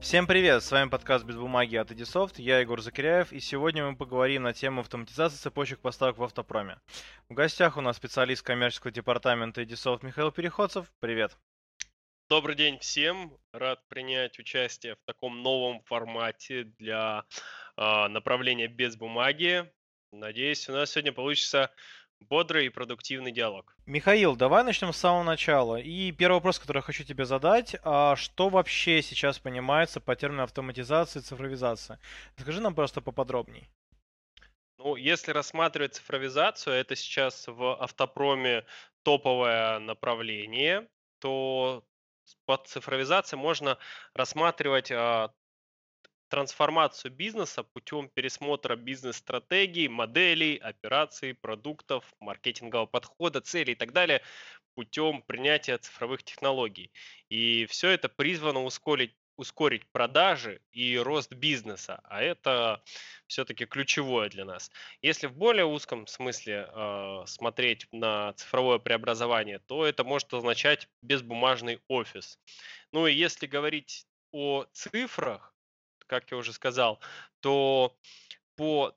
Всем привет, с вами подкаст «Без бумаги» от Edisoft, я Егор Закиряев, и сегодня мы поговорим на тему автоматизации цепочек поставок в автопроме. В гостях у нас специалист коммерческого департамента Edisoft Михаил Переходцев. Привет. Добрый день всем, рад принять участие в таком новом формате для э, направления «Без бумаги». Надеюсь, у нас сегодня получится бодрый и продуктивный диалог. Михаил, давай начнем с самого начала. И первый вопрос, который я хочу тебе задать, а что вообще сейчас понимается по термину автоматизации и цифровизация? Скажи нам просто поподробней. Ну, если рассматривать цифровизацию, это сейчас в автопроме топовое направление, то под цифровизацией можно рассматривать а, трансформацию бизнеса путем пересмотра бизнес-стратегий, моделей, операций, продуктов, маркетингового подхода, целей и так далее путем принятия цифровых технологий. И все это призвано ускорить ускорить продажи и рост бизнеса, а это все-таки ключевое для нас. Если в более узком смысле э, смотреть на цифровое преобразование, то это может означать безбумажный офис. Ну и если говорить о цифрах, как я уже сказал, то по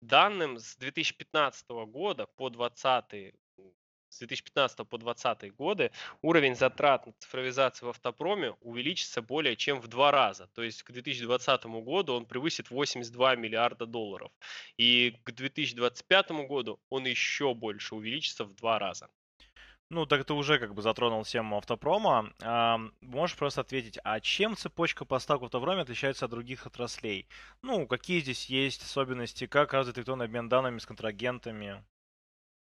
данным с 2015 года по 2020 с 2015 по 2020 годы уровень затрат на цифровизацию в автопроме увеличится более чем в два раза. То есть к 2020 году он превысит 82 миллиарда долларов. И к 2025 году он еще больше увеличится в два раза. Ну, так ты уже как бы затронул тему автопрома. Можешь просто ответить, а чем цепочка поставок в автопроме отличается от других отраслей? Ну, какие здесь есть особенности, как развит электронный обмен данными с контрагентами?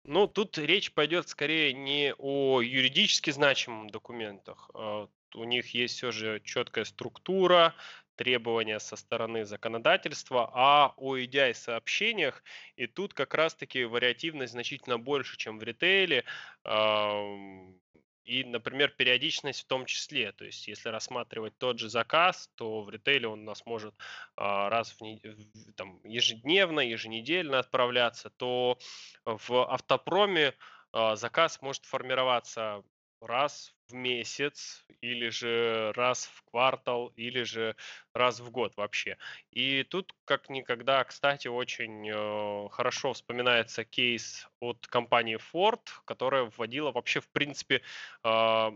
Ну, тут речь пойдет скорее не о юридически значимых документах. А у них есть все же четкая структура, требования со стороны законодательства, а о EDI-сообщениях, и тут как раз-таки вариативность значительно больше, чем в ритейле, и, например, периодичность в том числе. То есть, если рассматривать тот же заказ, то в ритейле он у нас может а, раз в, там, ежедневно, еженедельно отправляться, то в автопроме а, заказ может формироваться раз в месяц, или же раз в квартал, или же раз в год вообще. И тут как никогда, кстати, очень э, хорошо вспоминается кейс от компании Ford, которая вводила вообще, в принципе, э,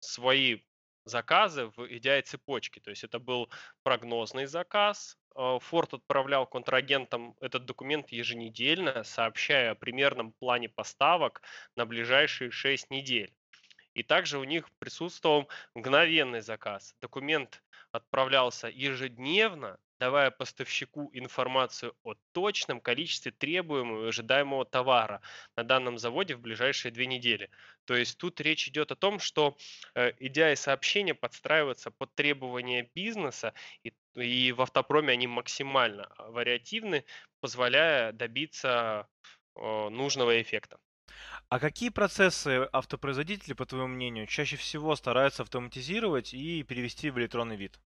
свои заказы в EDI цепочке. То есть это был прогнозный заказ. Э, Ford отправлял контрагентам этот документ еженедельно, сообщая о примерном плане поставок на ближайшие 6 недель. И также у них присутствовал мгновенный заказ. Документ отправлялся ежедневно, давая поставщику информацию о точном количестве требуемого и ожидаемого товара на данном заводе в ближайшие две недели. То есть тут речь идет о том, что э, сообщения подстраиваются под требования бизнеса, и, и в автопроме они максимально вариативны, позволяя добиться нужного эффекта. А какие процессы автопроизводители, по твоему мнению, чаще всего стараются автоматизировать и перевести в электронный вид?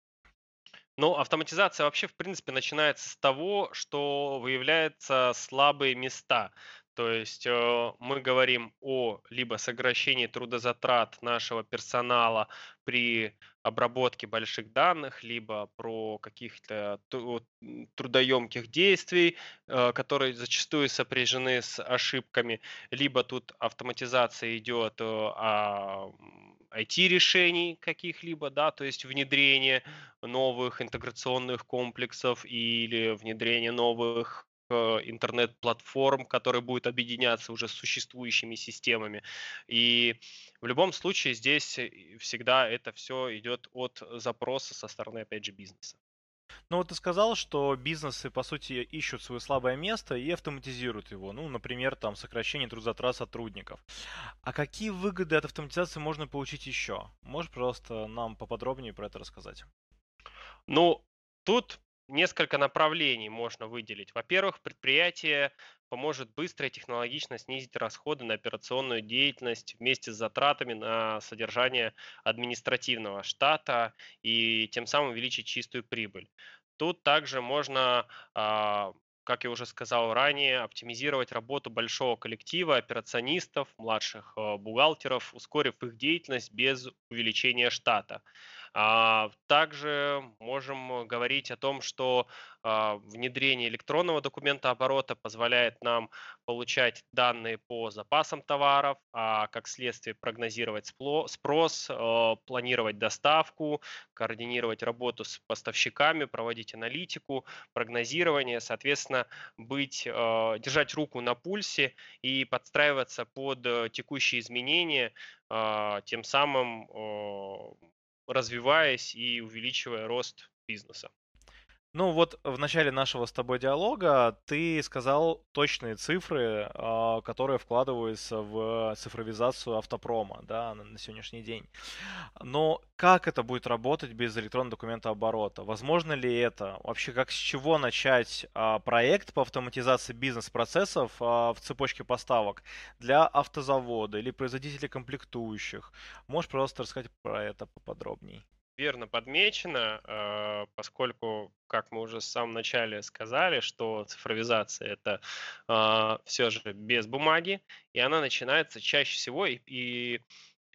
Ну, автоматизация вообще, в принципе, начинается с того, что выявляются слабые места. То есть э, мы говорим о либо сокращении трудозатрат нашего персонала при обработке больших данных, либо про каких-то трудоемких действий, э, которые зачастую сопряжены с ошибками, либо тут автоматизация идет э, о IT-решений каких-либо, да, то есть внедрение новых интеграционных комплексов или внедрение новых интернет-платформ, которые будут объединяться уже с существующими системами. И в любом случае здесь э, всегда это все идет от запроса со стороны, опять же, бизнеса. Ну вот ты сказал, что бизнесы, по сути, ищут свое слабое место и автоматизируют его. Ну, например, там сокращение трудозатрат сотрудников. А какие выгоды от автоматизации можно получить еще? Можешь просто нам поподробнее про это рассказать? Ну, тут несколько направлений можно выделить. Во-первых, предприятие поможет быстро и технологично снизить расходы на операционную деятельность вместе с затратами на содержание административного штата и тем самым увеличить чистую прибыль. Тут также можно а, как я уже сказал ранее, оптимизировать работу большого коллектива операционистов, младших а, бухгалтеров, ускорив их деятельность без увеличения штата. А, также можем говорить о том, что а, внедрение электронного документа оборота позволяет нам получать данные по запасам товаров, а как следствие прогнозировать спрос, а, планировать доставку, координировать работу с поставщиками, проводить аналитику, прогнозирование, соответственно, быть, держать руку на пульсе и подстраиваться под э, текущие изменения, тем самым развиваясь и увеличивая рост бизнеса. Ну вот в начале нашего с тобой диалога ты сказал точные цифры, а, которые вкладываются в цифровизацию автопрома да, на сегодняшний день. Но как это будет работать без электронного документа оборота? Возможно ли это? Вообще, как с чего начать а, проект по автоматизации бизнес-процессов а, в цепочке поставок для автозавода или производителей комплектующих? Можешь, пожалуйста, рассказать про это поподробнее? Верно подмечено, э, поскольку, как мы уже в самом начале сказали, что цифровизация это а, все же без бумаги, и она начинается чаще всего, и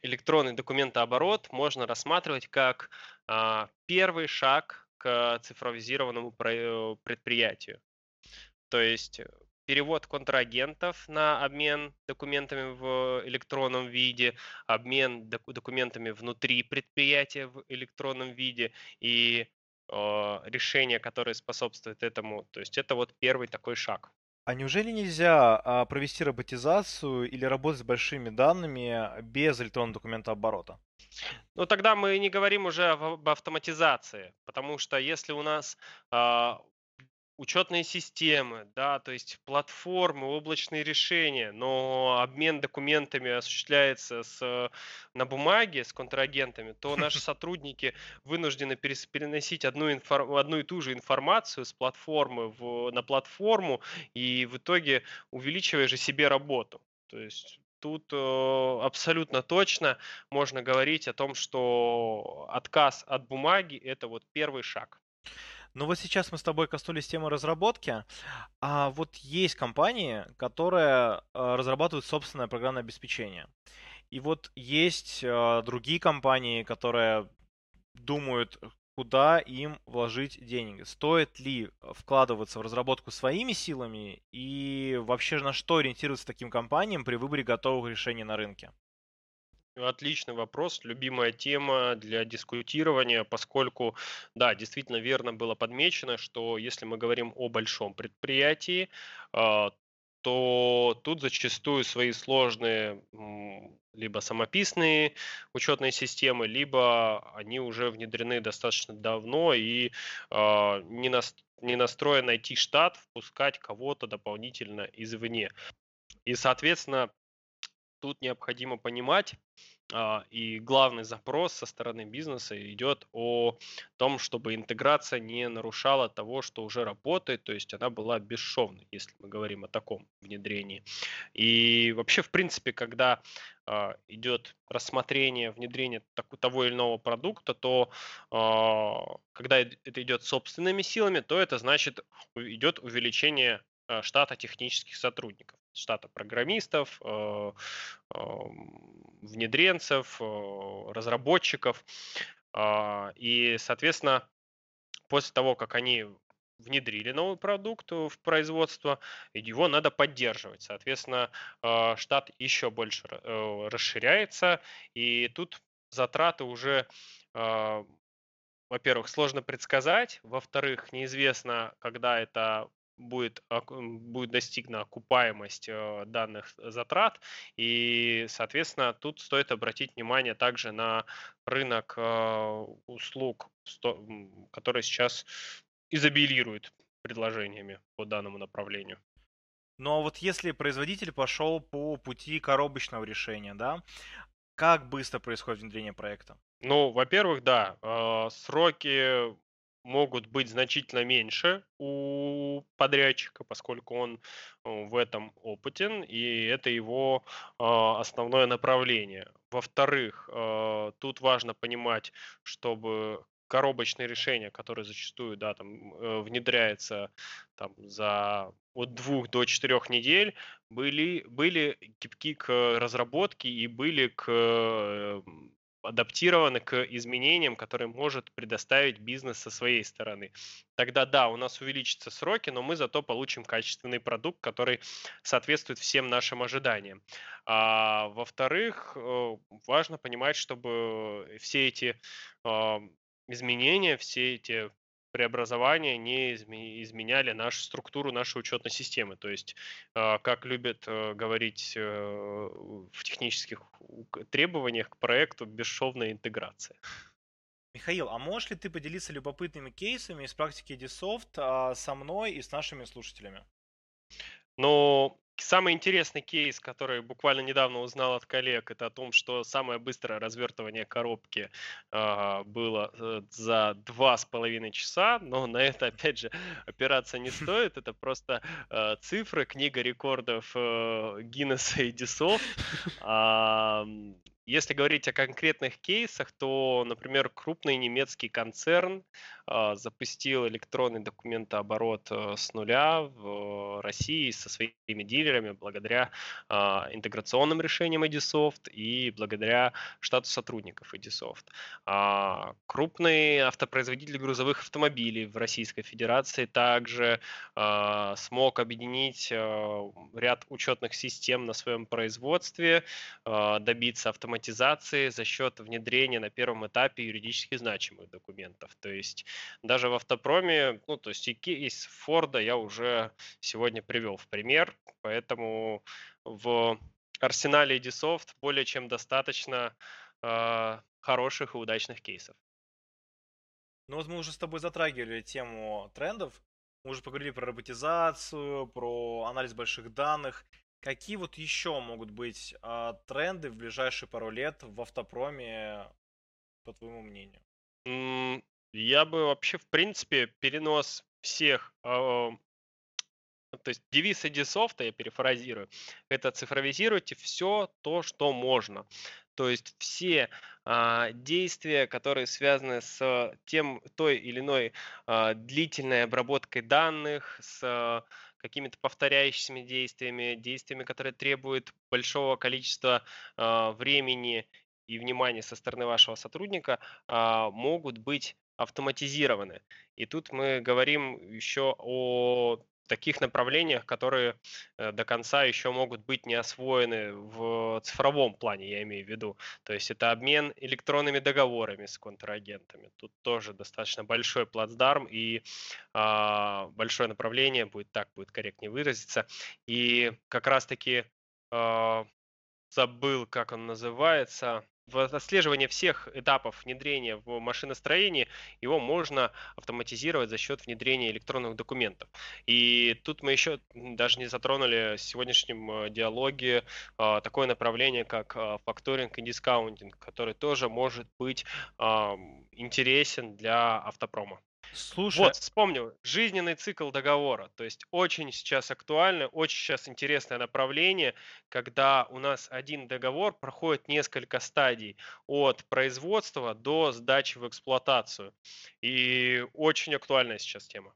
электронный документооборот можно рассматривать как а, первый шаг к цифровизированному э, предприятию. То есть э, перевод контрагентов на обмен документами в электронном виде, обмен документами внутри предприятия в электронном виде и э, решения, которые способствуют этому. То есть это вот первый такой шаг. А неужели нельзя а, провести роботизацию или работать с большими данными без электронного документа оборота? Ну, тогда мы не говорим уже об автоматизации, потому что если у нас а, учетные системы, да, то есть платформы, облачные решения, но обмен документами осуществляется с, на бумаге с контрагентами, то наши сотрудники вынуждены переносить одну, инфор, одну и ту же информацию с платформы в, на платформу и в итоге увеличивая же себе работу. То есть тут э, абсолютно точно можно говорить о том, что отказ от бумаги это вот первый шаг. Ну вот сейчас мы с тобой коснулись темы разработки, а вот есть компании, которые э, разрабатывают собственное программное обеспечение. И вот есть э, другие компании, которые думают, куда им вложить деньги. Стоит ли вкладываться в разработку своими силами и вообще на что ориентироваться таким компаниям при выборе готовых решений на рынке? Отличный вопрос, любимая тема для дискутирования, поскольку, да, действительно верно было подмечено, что если мы говорим о большом предприятии, а, то тут зачастую свои сложные либо самописные учетные системы, либо они уже внедрены достаточно давно и а, не, нас, не настроен найти штат впускать кого-то дополнительно извне. И, соответственно, тут необходимо понимать, а, и главный запрос со стороны бизнеса идет о том, чтобы интеграция не нарушала того, что уже работает, то есть она была бесшовной, если мы говорим о таком внедрении. И вообще, в принципе, когда а, идет рассмотрение внедрения того или иного продукта, то а, когда это идет собственными силами, то это значит идет увеличение штата технических сотрудников штата программистов, э, внедренцев, э, разработчиков. А, и, соответственно, после того, как они внедрили новый продукт в производство, его надо поддерживать. Соответственно, э, штат еще больше расширяется, и тут затраты уже во-первых, сложно предсказать, во-вторых, неизвестно, когда это будет, будет достигна окупаемость э, данных затрат. И, соответственно, тут стоит обратить внимание также на рынок э, услуг, который сейчас изобилирует предложениями по данному направлению. Ну а вот если производитель пошел по пути коробочного решения, да, как быстро происходит внедрение проекта? Ну, во-первых, да, э, сроки могут быть значительно меньше у подрядчика, поскольку он э, в этом опытен, и это его а, основное направление. Во-вторых, а, тут важно понимать, чтобы коробочные решения, которые зачастую да, там, э, внедряются там, за от двух до четырех недель, были, были гибки к разработке и были к адаптированы к изменениям, которые может предоставить бизнес со своей стороны. Тогда да, у нас увеличатся сроки, но мы зато получим качественный продукт, который соответствует всем нашим ожиданиям. А, во-вторых, э, важно понимать, чтобы все эти а, изменения, все эти преобразования не изменяли нашу структуру нашей учетной системы. То есть, а, как любят э, говорить э, в технических требованиях к проекту, бесшовная интеграция. Михаил, а можешь ли ты поделиться любопытными кейсами из практики Edisoft а, со мной и с нашими слушателями? Ну, Самый интересный кейс, который буквально недавно узнал от коллег, это о том, что самое быстрое развертывание коробки э, было э, за два с половиной часа, но на это, опять же, опираться не стоит. Это просто э, цифры, книга рекордов э, Гиннесса и Дисов. Если говорить о конкретных кейсах, то, например, крупный немецкий концерн э, запустил электронный документооборот э, с нуля в России со своими дилерами благодаря э, интеграционным решениям Edisoft и благодаря штату сотрудников Edisoft. Э, крупный автопроизводитель грузовых автомобилей в Российской Федерации также э, смог объединить э, ряд учетных систем на своем производстве, э, добиться автоматизации автоматизации за счет внедрения на первом этапе юридически значимых документов. То есть даже в автопроме, ну, то есть и кейс Форда я уже сегодня привел в пример, поэтому в арсенале Edisoft более чем достаточно э, хороших и удачных кейсов. Ну вот мы уже с тобой затрагивали тему трендов, мы уже поговорили про роботизацию, про анализ больших данных. Какие вот еще могут быть а, тренды в ближайшие пару лет в автопроме, по твоему мнению? Я бы вообще, в принципе, перенос всех, а, то есть девиз Edisoft, я перефразирую, это цифровизируйте все то, что можно. То есть все а, действия, которые связаны с тем, той или иной а, длительной обработкой данных, с какими-то повторяющимися действиями, действиями, которые требуют большого количества э, времени и внимания со стороны вашего сотрудника, э, могут быть автоматизированы. И тут мы говорим еще о таких направлениях, которые э, до конца еще могут быть не освоены в цифровом плане, я имею в виду. То есть это обмен электронными договорами с контрагентами. Тут тоже достаточно большой плацдарм и а, большое направление, будет так, будет корректнее выразиться. И как раз-таки а, забыл, как он называется, отслеживание всех этапов внедрения в машиностроении его можно автоматизировать за счет внедрения электронных документов. И тут мы еще даже не затронули в сегодняшнем э, диалоге а, такое направление, как а, факторинг и дискаунтинг, который тоже может быть интересен для автопрома. Слушай, Вот, вспомнил, жизненный цикл договора. То есть очень сейчас актуально, очень сейчас интересное направление, когда у нас один договор проходит несколько стадий от производства до сдачи в эксплуатацию. И очень актуальная сейчас тема.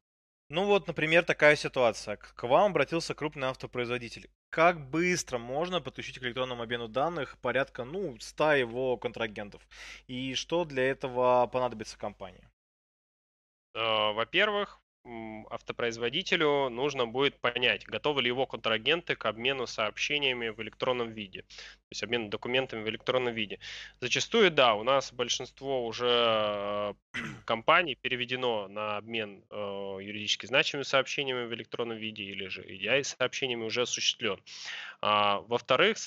Ну вот, например, такая ситуация. К вам обратился крупный автопроизводитель. Как быстро можно подключить к электронному обмену данных порядка, ну, 100 его контрагентов? И что для этого понадобится компании? Э, во-первых, автопроизводителю нужно будет понять, готовы ли его контрагенты к обмену сообщениями в электронном виде, то есть обмену документами в электронном виде. Зачастую, да, у нас большинство уже э, компаний переведено на обмен э, юридически значимыми сообщениями в электронном виде или же EDI сообщениями уже осуществлен. А, во-вторых,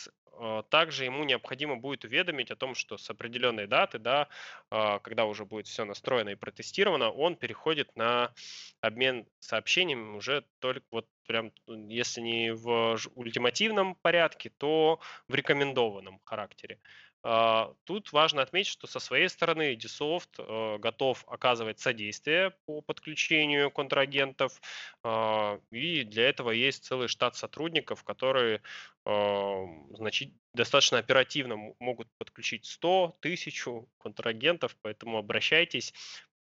также ему необходимо будет уведомить о том, что с определенной даты, да, а, когда уже будет все настроено и протестировано, он переходит на обмен сообщениями уже только вот прям, если не в ультимативном порядке, то в рекомендованном характере. А, тут важно отметить, что со своей стороны Edisoft э, готов оказывать содействие по подключению контрагентов, а, и для этого есть целый штат сотрудников, которые а, значит, достаточно оперативно могут подключить 100, 1000 контрагентов, поэтому обращайтесь.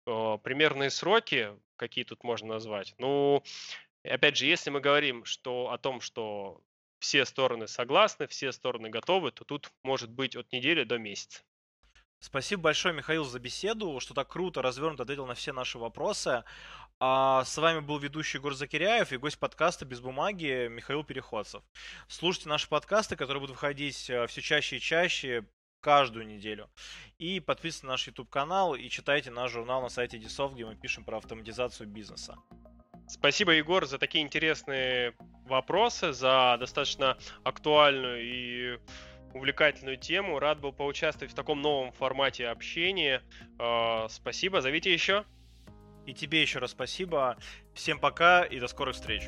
Примерные сроки, какие тут можно назвать? Ну, опять же, если мы говорим что, о том, что все стороны согласны, все стороны готовы, то тут может быть от недели до месяца. Спасибо большое, Михаил, за беседу, что так круто, развернуто ответил на все наши вопросы. А с вами был ведущий Егор Закиряев и гость подкаста «Без бумаги» Михаил Переходцев. Слушайте наши подкасты, которые будут выходить э, все чаще и чаще каждую неделю. И подписывайтесь на наш YouTube-канал и читайте наш журнал на сайте Дисов, где мы пишем про автоматизацию бизнеса. Спасибо, Егор, за такие интересные вопросы, за достаточно актуальную и увлекательную тему. Рад был поучаствовать в таком новом формате общения. А, спасибо, зовите еще. И тебе еще раз спасибо. Всем пока и до скорых встреч.